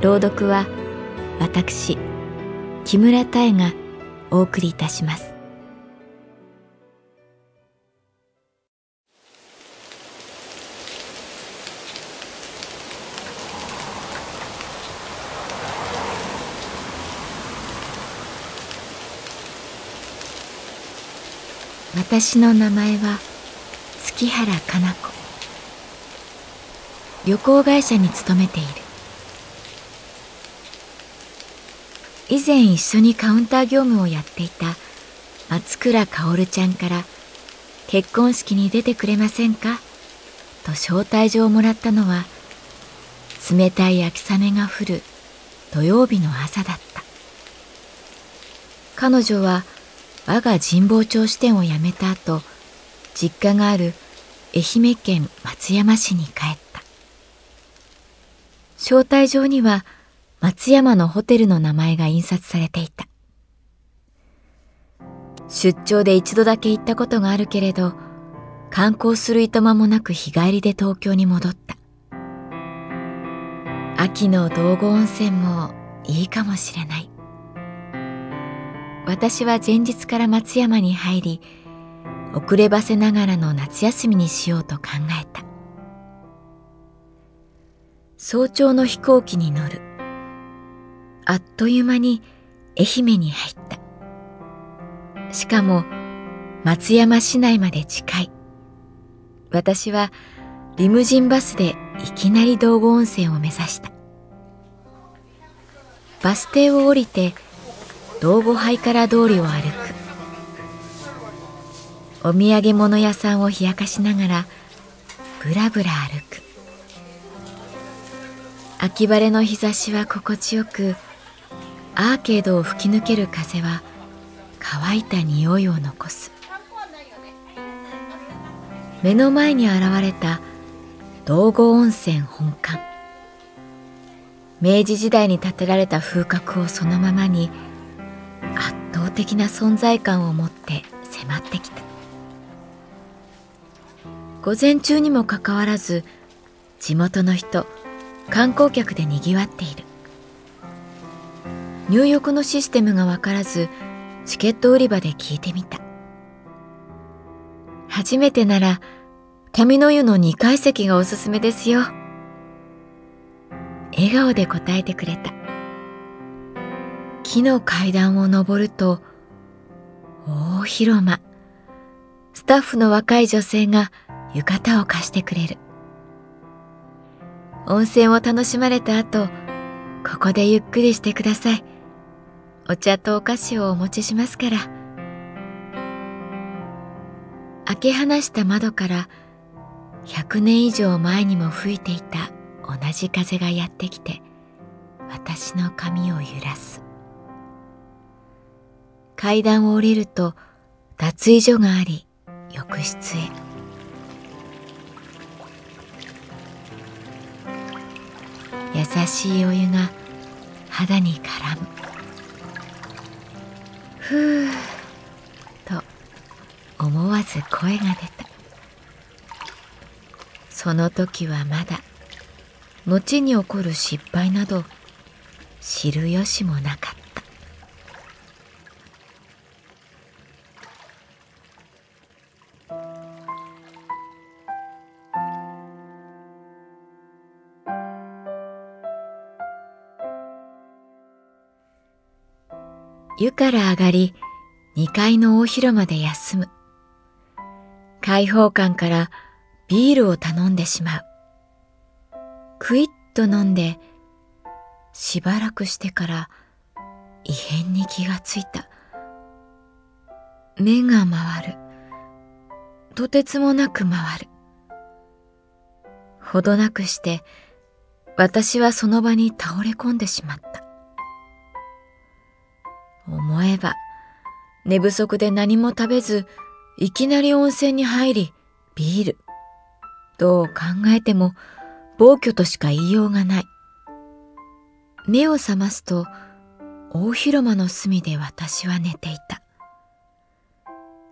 朗読は私木村多江がお送りいたします。私の名前は月原かな子。旅行会社に勤めている。以前一緒にカウンター業務をやっていた松倉薫ちゃんから結婚式に出てくれませんか？と招待状をもらったのは冷たい秋雨が降る土曜日の朝だった彼女は我が神保町支店を辞めた後実家がある愛媛県松山市に帰った招待状には松山のホテルの名前が印刷されていた。出張で一度だけ行ったことがあるけれど、観光するいとまもなく日帰りで東京に戻った。秋の道後温泉もいいかもしれない。私は前日から松山に入り、遅ればせながらの夏休みにしようと考えた。早朝の飛行機に乗る。あっという間に愛媛に入った。しかも松山市内まで近い。私はリムジンバスでいきなり道後温泉を目指した。バス停を降りて道後ハイカラ通りを歩く。お土産物屋さんを冷やかしながらぶらぶら歩く。秋晴れの日差しは心地よく、アーケードを吹き抜ける風は乾いた匂いを残す。目の前に現れた道後温泉本館。明治時代に建てられた風格をそのままに圧倒的な存在感を持って迫ってきた。午前中にもかかわらず地元の人観光客でにぎわっている。入浴のシステムがわからずチケット売り場で聞いてみた。初めてなら紙の湯の2階席がおすすめですよ。笑顔で答えてくれた。木の階段を登ると大広間。スタッフの若い女性が浴衣を貸してくれる。温泉を楽しまれた後ここでゆっくりしてください。お茶とお菓子をお持ちしますから。開け放した窓から100年以上前にも吹いていた同じ風がやってきて私の髪を揺らす。階段を降りると脱衣所があり浴室へ。優しいお湯が肌に絡む。ふうと思わず声が出た。その時はまだ後に起こる失敗など知る由もなかった。湯から上がり、2階の大広間で休む。開放感からビールを頼んでしまう。クイッと飲んで、しばらくしてから異変に気がついた。目が回る。とてつもなく回る。ほどなくして、私はその場に倒れ込んでしまった。思えば、寝不足で何も食べず、いきなり温泉に入り、ビール。どう考えても、暴挙としか言いようがない。目を覚ますと、大広間の隅で私は寝ていた。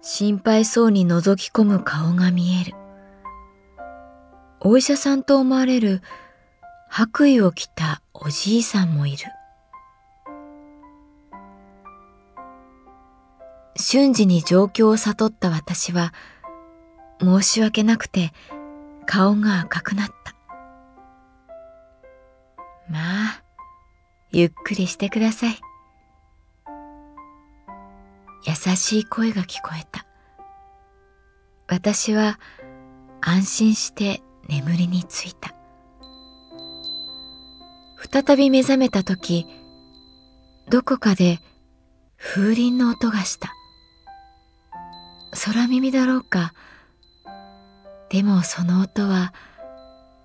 心配そうに覗き込む顔が見える。お医者さんと思われる白衣を着たおじいさんもいる。瞬時に状況を悟った私は、申し訳なくて顔が赤くなった。まあ、ゆっくりしてください。優しい声が聞こえた。私は安心して眠りについた。再び目覚めた時、どこかで風鈴の音がした。空耳だろうか。でもその音は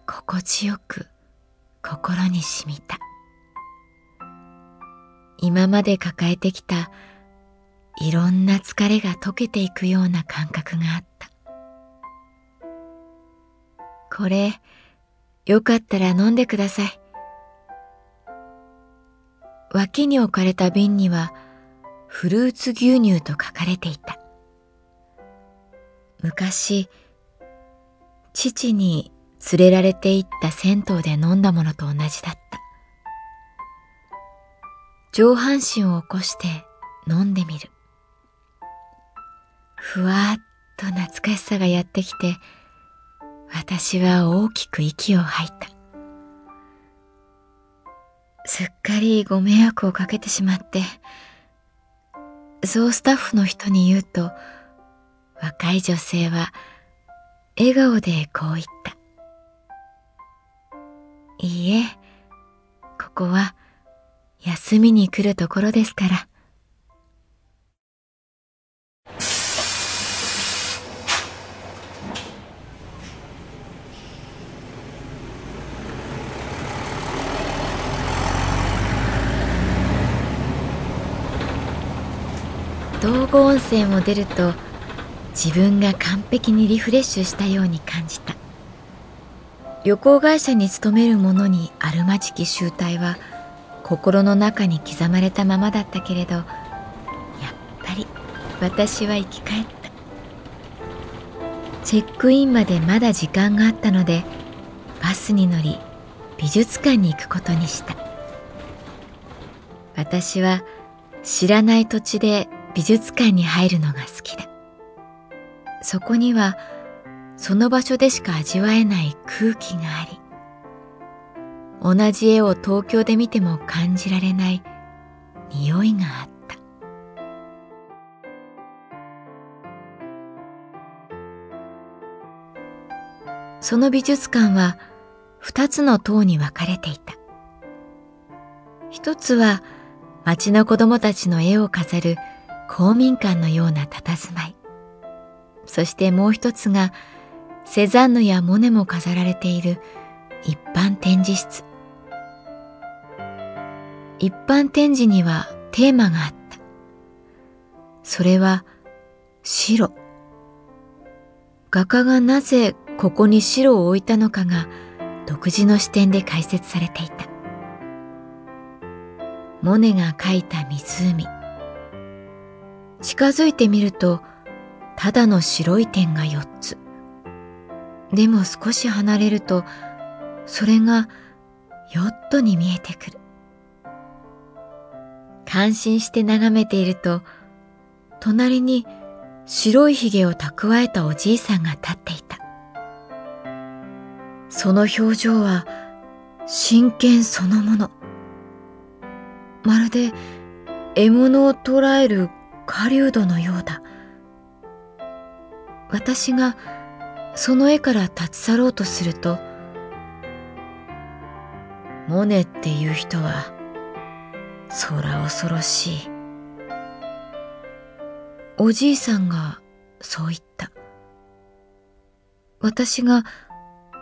心地よく心に染みた。今まで抱えてきたいろんな疲れが溶けていくような感覚があった。これ、よかったら飲んでください。脇に置かれた瓶にはフルーツ牛乳と書かれていた。昔、父に連れられて行った銭湯で飲んだものと同じだった。上半身を起こして飲んでみる。ふわっと懐かしさがやってきて、私は大きく息を吐いた。すっかりご迷惑をかけてしまって、そうスタッフの人に言うと、若い女性は笑顔でこう言った。いいえ、ここは休みに来るところですから。道後温泉を出ると自分が完璧にリフレッシュしたように感じた。旅行会社に勤める者にあるまじき集体は心の中に刻まれたままだったけれどやっぱり私は生き返った。チェックインまでまだ時間があったのでバスに乗り美術館に行くことにした。私は知らない土地で美術館に入るのが好きだ。そこにはその場所でしか味わえない空気があり同じ絵を東京で見ても感じられない匂いがあったその美術館は二つの塔に分かれていた一つは町の子供たちの絵を飾る公民館のような佇まい。そしてもう一つが、セザンヌやモネも飾られている一般展示室。一般展示にはテーマがあった。それは白。画家がなぜここに白を置いたのかが独自の視点で解説されていた。モネが描いた湖。近づいてみると、ただの白い点が4つ。でも少し離れると、それがヨットに見えてくる。感心して眺めていると、隣に白い髭を蓄えたおじいさんが立っていた。その表情は真剣そのもの。まるで獲物を捕らえる狩人のようだ。私がその絵から立ち去ろうとすると、モネっていう人は、空恐ろしい。おじいさんがそう言った。私が、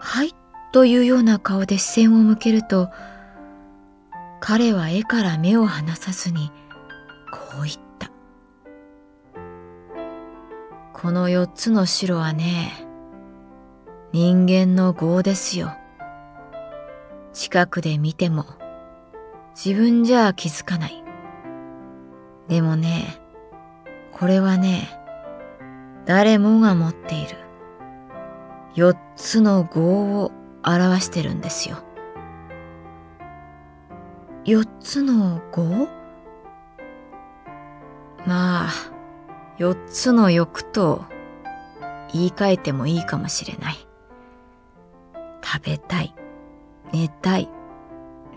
はいというような顔で視線を向けると、彼は絵から目を離さずに、こう言った。この四つの白はね、人間の業ですよ。近くで見ても、自分じゃ気づかない。でもね、これはね、誰もが持っている。四つの業を表してるんですよ。四つの業？まあ、四つの欲と言い換えてもいいかもしれない。食べたい、寝たい、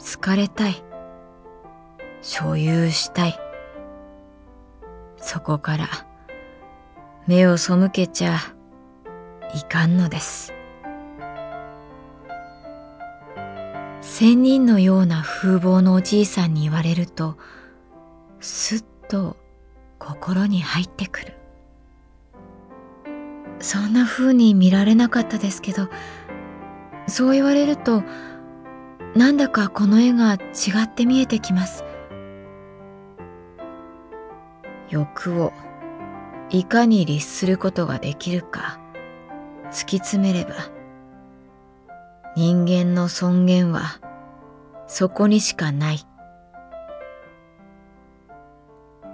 疲れたい、所有したい。そこから目を背けちゃいかんのです。仙人のような風貌のおじいさんに言われると、すっと心に入ってくる。そんな風に見られなかったですけど、そう言われると、なんだかこの絵が違って見えてきます。欲をいかに律することができるか突き詰めれば人間の尊厳はそこにしかない。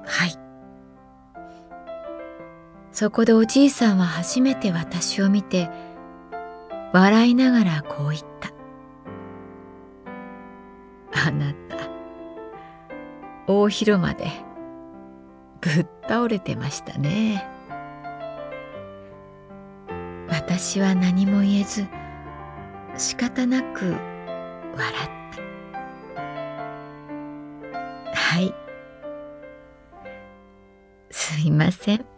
はい。そこでおじいさんは初めて私を見て笑いながらこう言った。あなた、大広間でぶっ倒れてましたね。私は何も言えず仕方なく笑った。はい。すいません。